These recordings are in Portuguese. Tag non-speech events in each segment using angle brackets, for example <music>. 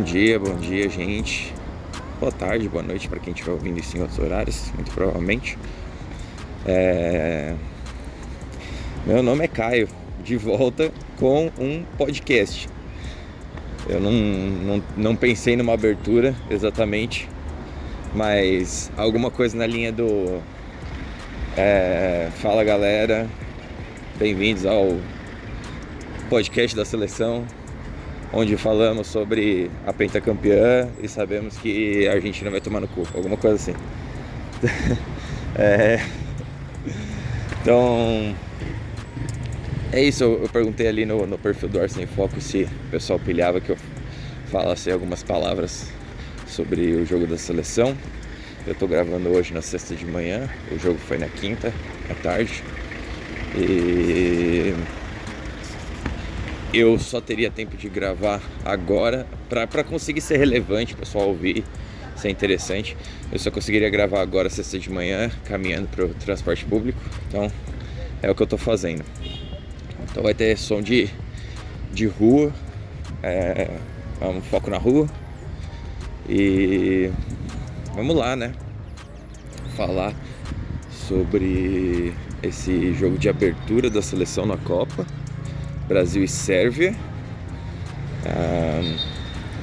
Bom dia, bom dia, gente. Boa tarde, boa noite para quem estiver ouvindo isso em outros horários, muito provavelmente. É... Meu nome é Caio, de volta com um podcast. Eu não, não, não pensei numa abertura exatamente, mas alguma coisa na linha do é... Fala galera, bem-vindos ao podcast da seleção onde falamos sobre a pentacampeã e sabemos que a Argentina vai tomar no cu, alguma coisa assim. <laughs> é... Então, é isso. Eu perguntei ali no, no perfil do Ar Sem Foco se o pessoal pilhava que eu falasse algumas palavras sobre o jogo da seleção. Eu estou gravando hoje na sexta de manhã, o jogo foi na quinta, à tarde. E eu só teria tempo de gravar agora para conseguir ser relevante, pessoal ouvir, ser interessante. Eu só conseguiria gravar agora sexta de manhã, caminhando para o transporte público. Então é o que eu estou fazendo. Então vai ter som de, de rua, é, um foco na rua. E vamos lá, né? Falar sobre esse jogo de abertura da seleção na Copa Brasil e Sérvia.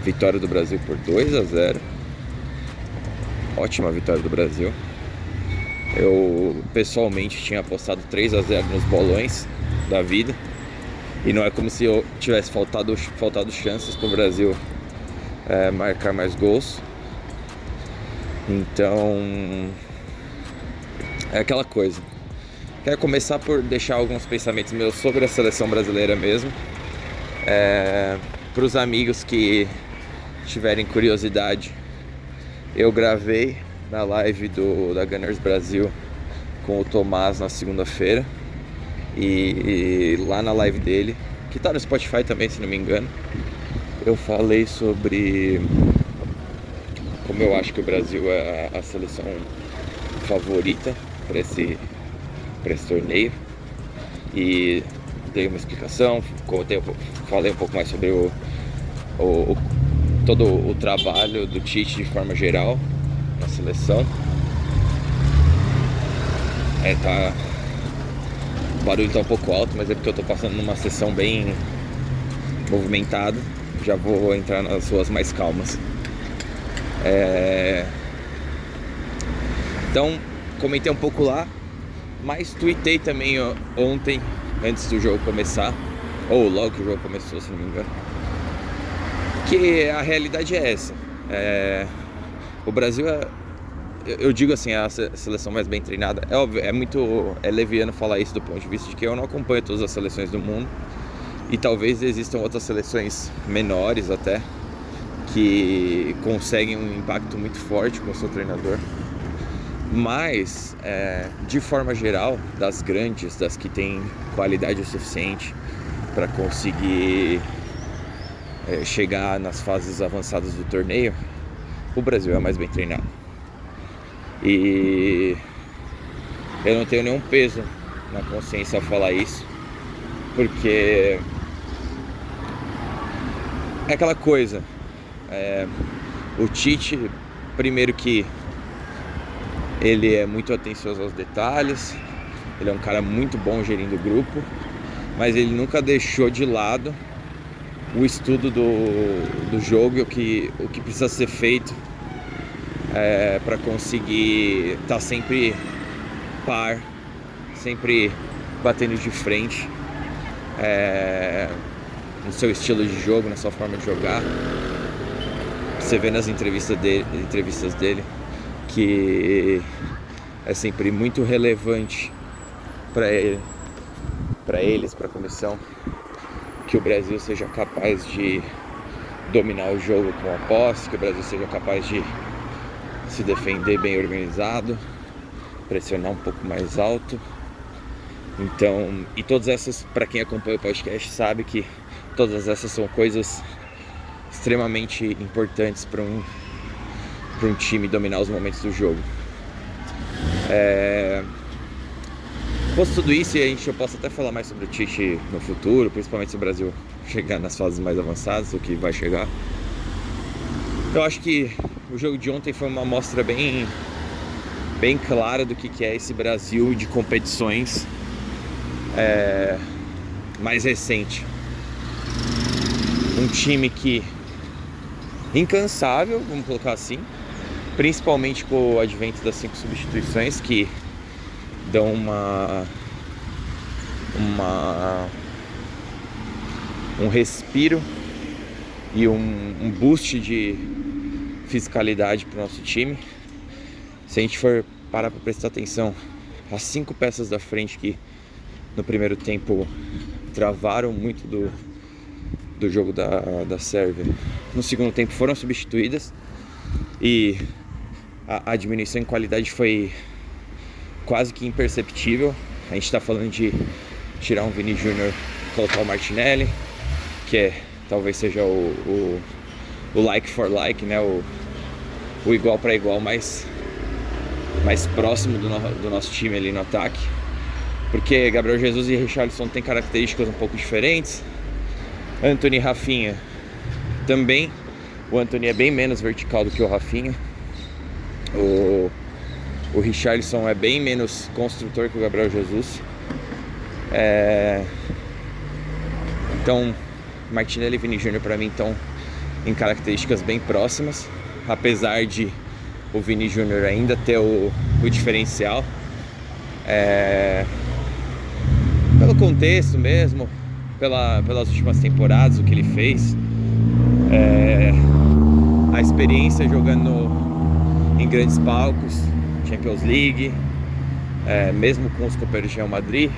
vitória do Brasil por 2 a 0. Ótima vitória do Brasil. Eu pessoalmente tinha apostado 3 a 0 nos bolões da vida. E não é como se eu tivesse faltado, faltado chances para o Brasil é, marcar mais gols. Então é aquela coisa. Quero começar por deixar alguns pensamentos meus sobre a seleção brasileira mesmo. É, Para os amigos que tiverem curiosidade, eu gravei na live do, da Gunners Brasil com o Tomás na segunda-feira. E, e, lá na live dele, que tá no Spotify também, se não me engano, eu falei sobre como eu acho que o Brasil é a, a seleção favorita para esse para esse torneio e dei uma explicação, contei, falei um pouco mais sobre o, o, o, todo o trabalho do Tite de forma geral na seleção. É, tá, o barulho tá um pouco alto, mas é porque eu tô passando numa sessão bem movimentada. Já vou entrar nas ruas mais calmas. É... Então, comentei um pouco lá mas tuitei também ó, ontem, antes do jogo começar, ou logo que o jogo começou, se não me engano, que a realidade é essa. É, o Brasil é, eu digo assim, a seleção mais bem treinada. É óbvio, é muito é leviano falar isso do ponto de vista de que eu não acompanho todas as seleções do mundo e talvez existam outras seleções menores até que conseguem um impacto muito forte com o seu treinador. Mas, é, de forma geral, das grandes, das que têm qualidade o suficiente para conseguir é, chegar nas fases avançadas do torneio, o Brasil é mais bem treinado. E eu não tenho nenhum peso na consciência ao falar isso, porque é aquela coisa. É, o Tite, primeiro que ele é muito atencioso aos detalhes, ele é um cara muito bom gerindo o grupo, mas ele nunca deixou de lado o estudo do, do jogo e o que, o que precisa ser feito é, para conseguir estar tá sempre par, sempre batendo de frente é, no seu estilo de jogo, na sua forma de jogar. Você vê nas entrevistas dele, entrevistas dele que é sempre muito relevante para ele, para eles, para a comissão, que o Brasil seja capaz de dominar o jogo com a posse, que o Brasil seja capaz de se defender bem organizado, pressionar um pouco mais alto. Então, e todas essas, para quem acompanha o podcast, sabe que todas essas são coisas extremamente importantes para um para um time dominar os momentos do jogo. É... Posto tudo isso, e a gente, eu posso até falar mais sobre o Tite no futuro, principalmente se o Brasil <laughs> chegar nas fases mais avançadas, o que vai chegar. Eu acho que o jogo de ontem foi uma amostra bem, bem clara do que, que é esse Brasil de competições é, mais recente. Um time que incansável, vamos colocar assim, principalmente com o advento das cinco substituições que dão uma uma um respiro e um, um boost de fiscalidade para o nosso time. Se a gente for parar para prestar atenção, as cinco peças da frente que no primeiro tempo travaram muito do, do jogo da, da Sérvia, no segundo tempo foram substituídas e a, a diminuição em qualidade foi quase que imperceptível. A gente está falando de tirar um Vini Júnior, colocar o Martinelli, que é talvez seja o, o, o like for like, né? O, o igual para igual mais, mais próximo do, no, do nosso time ali no ataque. Porque Gabriel Jesus e Richarlison têm características um pouco diferentes. Anthony e Rafinha também. O Anthony é bem menos vertical do que o Rafinha. O, o Richarlison é bem menos construtor que o Gabriel Jesus. É... Então, Martinelli e Vini Júnior para mim estão em características bem próximas, apesar de o Vini Júnior ainda ter o, o diferencial. É... Pelo contexto mesmo, pela, pelas últimas temporadas, o que ele fez, é... a experiência jogando em grandes palcos, Champions League, é, mesmo com os companheiros de Real Madrid,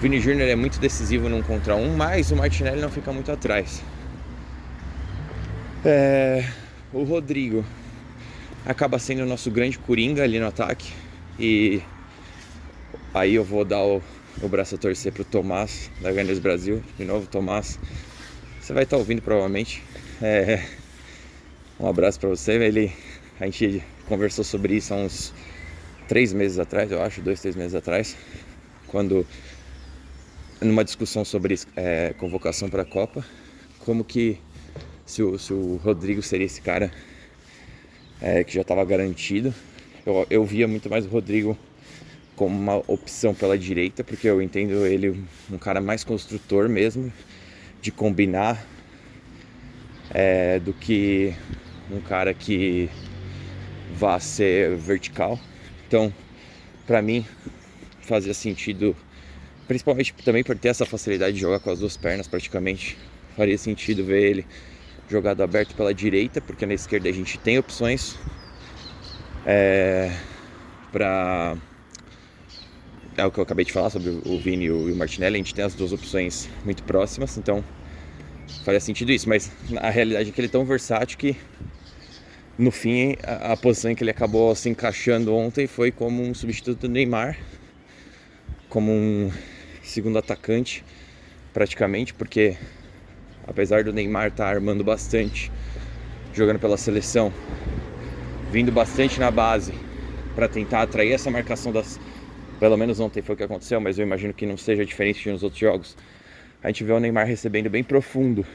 Vini Júnior é muito decisivo num contra um, mas o Martinelli não fica muito atrás. É, o Rodrigo acaba sendo o nosso grande coringa ali no ataque. E aí eu vou dar o, o braço a torcer pro Tomás da Grandes Brasil. De novo, Tomás. Você vai estar ouvindo provavelmente. É, um abraço para você. Ele, a gente conversou sobre isso há uns três meses atrás, eu acho, dois, três meses atrás, quando numa discussão sobre é, convocação para a Copa, como que se o, se o, Rodrigo seria esse cara é, que já estava garantido. Eu, eu via muito mais o Rodrigo como uma opção pela direita, porque eu entendo ele um cara mais construtor mesmo, de combinar, é, do que um cara que vá ser vertical. Então, para mim, fazia sentido principalmente também por ter essa facilidade de jogar com as duas pernas praticamente. Faria sentido ver ele jogado aberto pela direita, porque na esquerda a gente tem opções é, para é o que eu acabei de falar sobre o Vini e o Martinelli, a gente tem as duas opções muito próximas, então faria sentido isso, mas a realidade é que ele é tão versátil que no fim a, a posição em que ele acabou se encaixando ontem foi como um substituto do Neymar, como um segundo atacante, praticamente, porque apesar do Neymar estar tá armando bastante, jogando pela seleção, vindo bastante na base para tentar atrair essa marcação das. Pelo menos ontem foi o que aconteceu, mas eu imagino que não seja diferente nos outros jogos. A gente vê o Neymar recebendo bem profundo,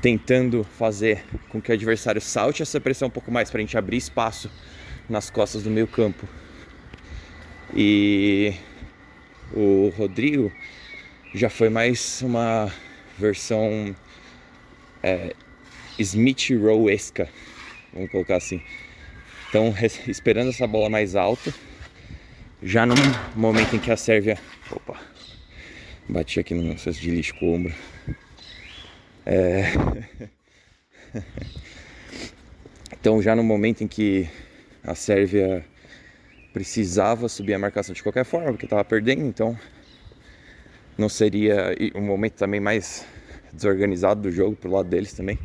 tentando fazer com que o adversário salte essa pressão um pouco mais para a gente abrir espaço nas costas do meio campo. E o Rodrigo já foi mais uma versão é, Smith Rowe-esca, vamos colocar assim. Então, esperando essa bola mais alta, já no momento em que a Sérvia. Opa, bati aqui no cesto de lixo com o ombro. É... <laughs> então, já no momento em que a Sérvia precisava subir a marcação de qualquer forma, porque estava perdendo, então não seria um momento também mais desorganizado do jogo pro lado deles também.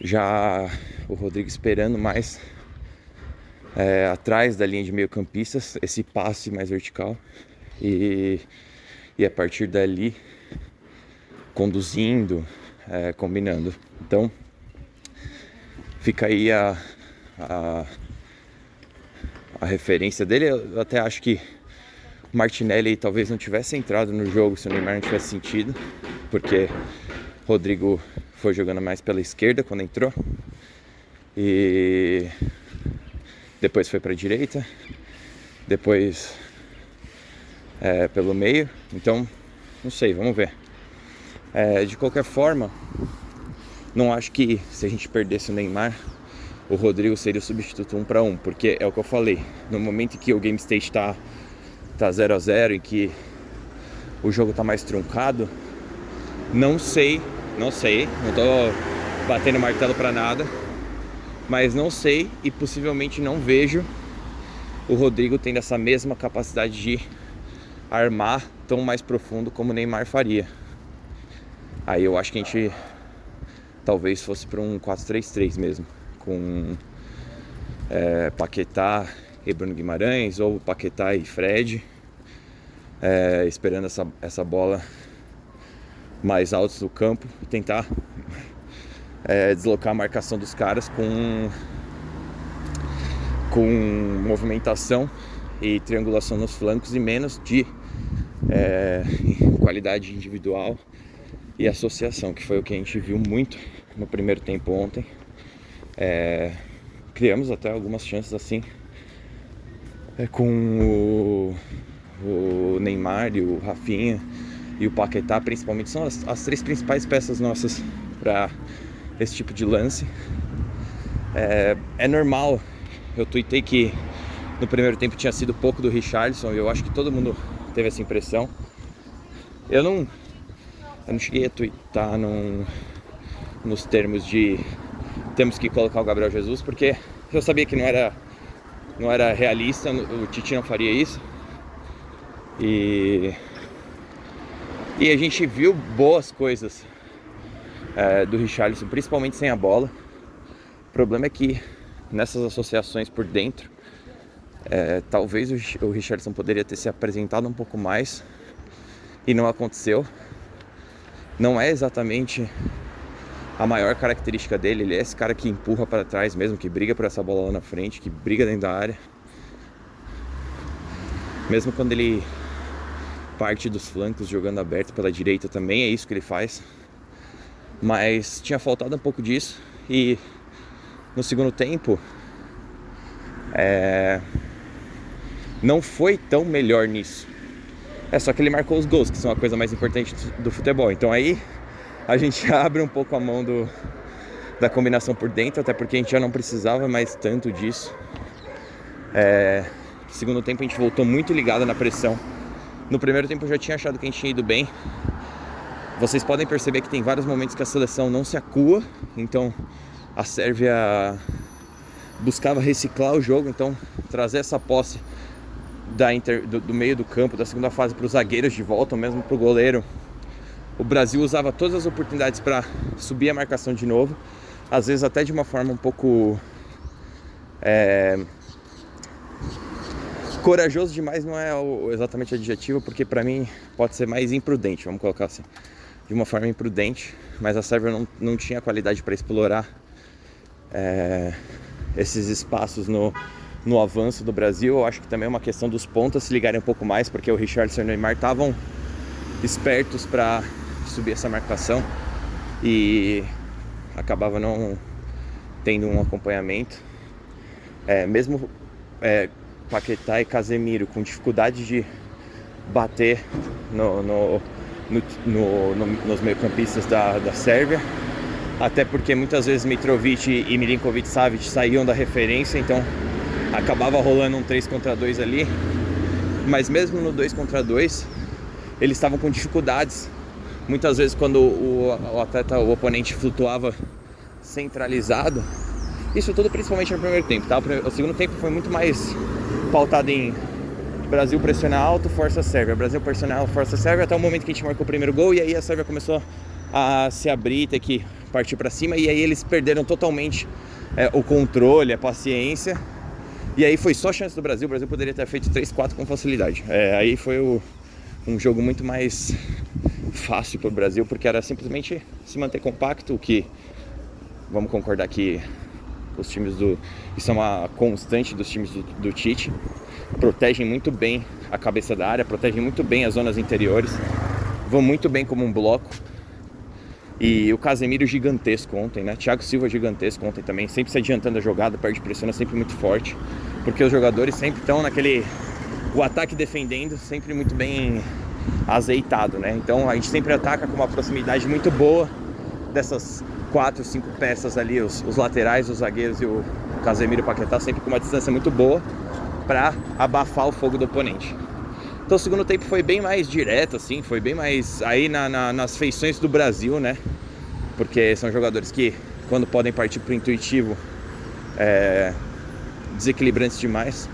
Já o Rodrigo esperando mais é, atrás da linha de meio campistas, esse passe mais vertical e, e a partir dali conduzindo, é, combinando. Então fica aí a, a a referência dele. Eu até acho que Martinelli talvez não tivesse entrado no jogo se o Neymar não tivesse sentido, porque Rodrigo foi jogando mais pela esquerda quando entrou. E depois foi para a direita, depois é, pelo meio. Então, não sei, vamos ver. É, de qualquer forma, não acho que se a gente perdesse o Neymar, o Rodrigo seria o substituto um para um, porque é o que eu falei. No momento que o game state está tá 0 a 0 e que o jogo está mais truncado, não sei, não sei, não tô batendo martelo para nada, mas não sei e possivelmente não vejo o Rodrigo tendo essa mesma capacidade de armar tão mais profundo como o Neymar faria. Aí eu acho que a gente talvez fosse para um 4-3-3 mesmo, com é, Paquetá e Bruno Guimarães, ou Paquetá e Fred, é, esperando essa, essa bola mais altos do campo e tentar é, deslocar a marcação dos caras com, com movimentação e triangulação nos flancos e menos de é, <laughs> qualidade individual e associação, que foi o que a gente viu muito no primeiro tempo ontem. É, criamos até algumas chances assim é, com o, o, Neymar e o Rafinha e o Paquetá, principalmente, são as, as três principais peças nossas para esse tipo de lance. É, é normal, eu tuitei que no primeiro tempo tinha sido pouco do Richardson, e eu acho que todo mundo teve essa impressão. Eu não, eu não cheguei a twittar num, nos termos de temos que colocar o Gabriel Jesus, porque eu sabia que não era, não era realista, o Titi não faria isso. E, e a gente viu boas coisas é, do Richarlison, principalmente sem a bola. O problema é que nessas associações por dentro, é, talvez o, o Richardson poderia ter se apresentado um pouco mais e não aconteceu. Não é exatamente a maior característica dele, ele é esse cara que empurra para trás mesmo, que briga por essa bola lá na frente, que briga dentro da área. Mesmo quando ele parte dos flancos jogando aberto pela direita também é isso que ele faz. Mas tinha faltado um pouco disso e no segundo tempo é, não foi tão melhor nisso. É só que ele marcou os gols, que são a coisa mais importante do futebol. Então aí a gente <laughs> abre um pouco a mão do, da combinação por dentro, até porque a gente já não precisava mais tanto disso. É, segundo tempo a gente voltou muito ligado na pressão. No primeiro tempo eu já tinha achado que a gente tinha ido bem, vocês podem perceber que tem vários momentos que a seleção não se acua, então a Sérvia buscava reciclar o jogo, então trazer essa posse da inter, do, do meio do campo, da segunda fase para os zagueiros de volta, ou mesmo para o goleiro. O Brasil usava todas as oportunidades para subir a marcação de novo, às vezes até de uma forma um pouco é, corajoso demais não é exatamente adjetivo, porque para mim pode ser mais imprudente, vamos colocar assim de uma forma imprudente, mas a Sérvia não, não tinha qualidade para explorar é, esses espaços no, no avanço do Brasil. Eu acho que também é uma questão dos pontas se ligarem um pouco mais, porque o Richardson e o Neymar estavam espertos para subir essa marcação e acabava não tendo um acompanhamento. É, mesmo é, Paquetá e Casemiro com dificuldade de bater no, no no, no, no, nos meio-campistas da, da Sérvia, até porque muitas vezes Mitrovic e Milinkovic Savic saíam da referência, então acabava rolando um 3 contra 2 ali. Mas mesmo no 2 contra 2, eles estavam com dificuldades. Muitas vezes quando o, o atleta, o oponente flutuava centralizado, isso tudo principalmente no primeiro tempo, tá? O segundo tempo foi muito mais pautado em Brasil pressionar alto, força Sérvia. Brasil pressionar alto, força Sérvia, até o momento que a gente marcou o primeiro gol e aí a Sérvia começou a se abrir, ter que partir para cima e aí eles perderam totalmente é, o controle, a paciência. E aí foi só chance do Brasil, o Brasil poderia ter feito 3, 4 com facilidade. É, aí foi o, um jogo muito mais fácil para o Brasil, porque era simplesmente se manter compacto, o que vamos concordar que os times do. Isso é uma constante dos times do, do Tite protegem muito bem a cabeça da área, protegem muito bem as zonas interiores, vão muito bem como um bloco. E o Casemiro gigantesco ontem, né? Thiago Silva gigantesco ontem também, sempre se adiantando a jogada, perde pressão, é sempre muito forte. Porque os jogadores sempre estão naquele. O ataque defendendo, sempre muito bem azeitado, né? Então a gente sempre ataca com uma proximidade muito boa dessas quatro, cinco peças ali, os, os laterais, os zagueiros e o Casemiro Paquetá, sempre com uma distância muito boa para abafar o fogo do oponente. Então o segundo tempo foi bem mais direto, assim, foi bem mais aí na, na, nas feições do Brasil, né? Porque são jogadores que, quando podem partir para o intuitivo, é, desequilibrantes demais.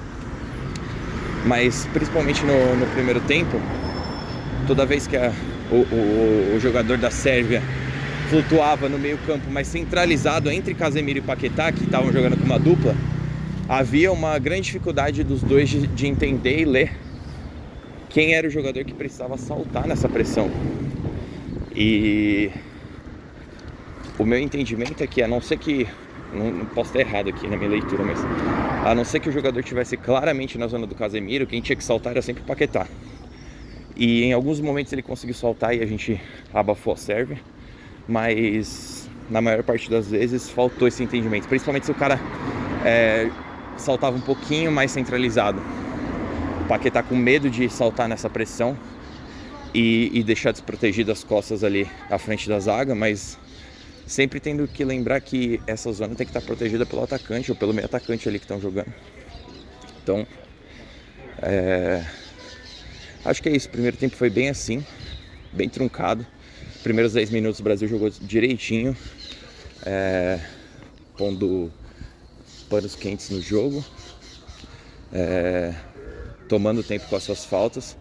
Mas principalmente no, no primeiro tempo, toda vez que a, o, o, o, jogador da Sérvia flutuava no meio campo, mais centralizado entre Casemiro e Paquetá, que estavam jogando com uma dupla, havia uma grande dificuldade dos dois de, de entender e ler quem era o jogador que precisava saltar nessa pressão. E o meu entendimento é que, a não ser que. Não, não, posso estar errado aqui na minha leitura, mas. A não ser que o jogador estivesse claramente na zona do Casemiro, quem tinha que saltar era sempre o Paquetá. E em alguns momentos ele conseguiu saltar e a gente abafou a Sérvia, mas na maior parte das vezes faltou esse entendimento, principalmente se o cara é, saltava um pouquinho mais centralizado. Paquetá com medo de saltar nessa pressão e, e deixar desprotegido as costas ali à frente da zaga, mas sempre tendo que lembrar que essa zona tem que estar protegida pelo atacante ou pelo meio atacante ali que estão jogando. Então, é... acho que é isso. O primeiro tempo foi bem assim, bem truncado. Primeiros 10 minutos o Brasil jogou direitinho, é... pondo panos quentes no jogo. É tomando tempo com as suas faltas,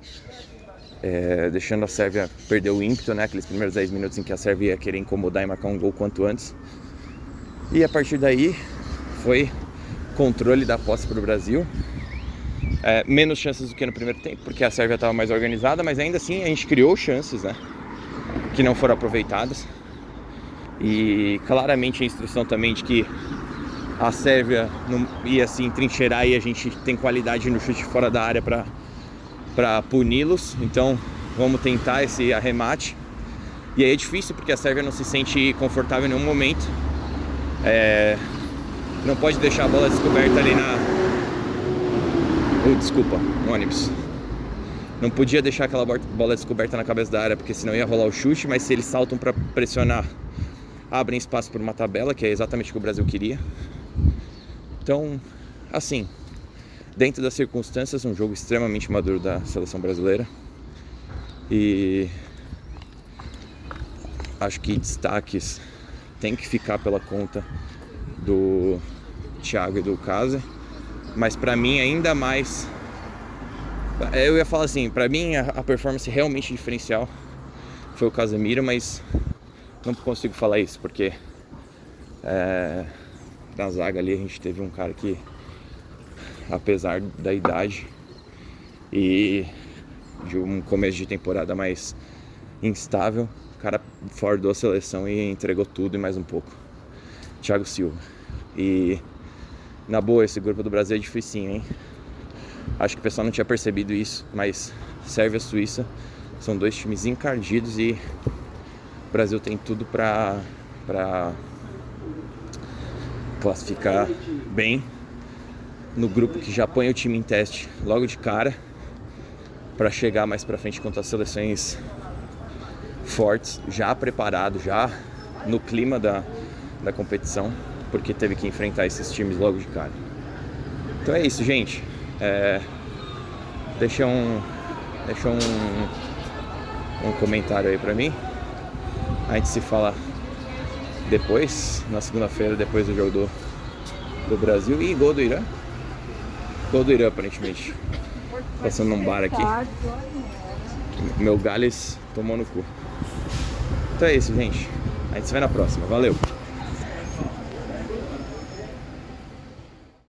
é, deixando a Sérvia perder o ímpeto, né? Aqueles primeiros 10 minutos em que a Sérvia ia querer incomodar e marcar um gol quanto antes. E a partir daí foi controle da posse para o Brasil. É, menos chances do que no primeiro tempo, porque a Sérvia estava mais organizada, mas ainda assim a gente criou chances, né? Que não foram aproveitadas. E claramente a instrução também de que a Sérvia não ia assim trincheirar e a gente tem qualidade no chute fora da área para puni-los. Então vamos tentar esse arremate. E aí é difícil porque a Sérvia não se sente confortável em nenhum momento. É, não pode deixar a bola descoberta ali na. Oh, desculpa, ônibus. Não podia deixar aquela bola descoberta na cabeça da área porque senão ia rolar o chute, mas se eles saltam para pressionar, abrem espaço para uma tabela, que é exatamente o que o Brasil queria. Então, assim, dentro das circunstâncias, um jogo extremamente maduro da seleção brasileira. E acho que destaques tem que ficar pela conta do Thiago e do Casa, mas para mim ainda mais eu ia falar assim, para mim a, performance realmente diferencial foi o Casemiro, mas não consigo falar isso porque é, na zaga ali a gente teve um cara que, apesar da idade e de um começo de temporada mais instável, o cara fordou a seleção e entregou tudo e mais um pouco. Thiago Silva. E na boa, esse grupo do Brasil é difícil, hein? Acho que o pessoal não tinha percebido isso, mas Sérvia e Suíça são dois times encardidos e o Brasil tem tudo para classificar bem no grupo que já põe o time em teste logo de cara para chegar mais para frente contra as seleções fortes, já preparado, já no clima da, da competição, porque teve que enfrentar esses times logo de cara. Então é isso, gente. É, deixa um, deixa um, um comentário aí para mim. A gente se fala depois, na segunda-feira, depois do jogo do, do Brasil. E gol do Irã. Gol do Irã, aparentemente. Passando num bar aqui. Meu Gales tomou no cu. Então é isso, gente. A gente se vê na próxima. Valeu!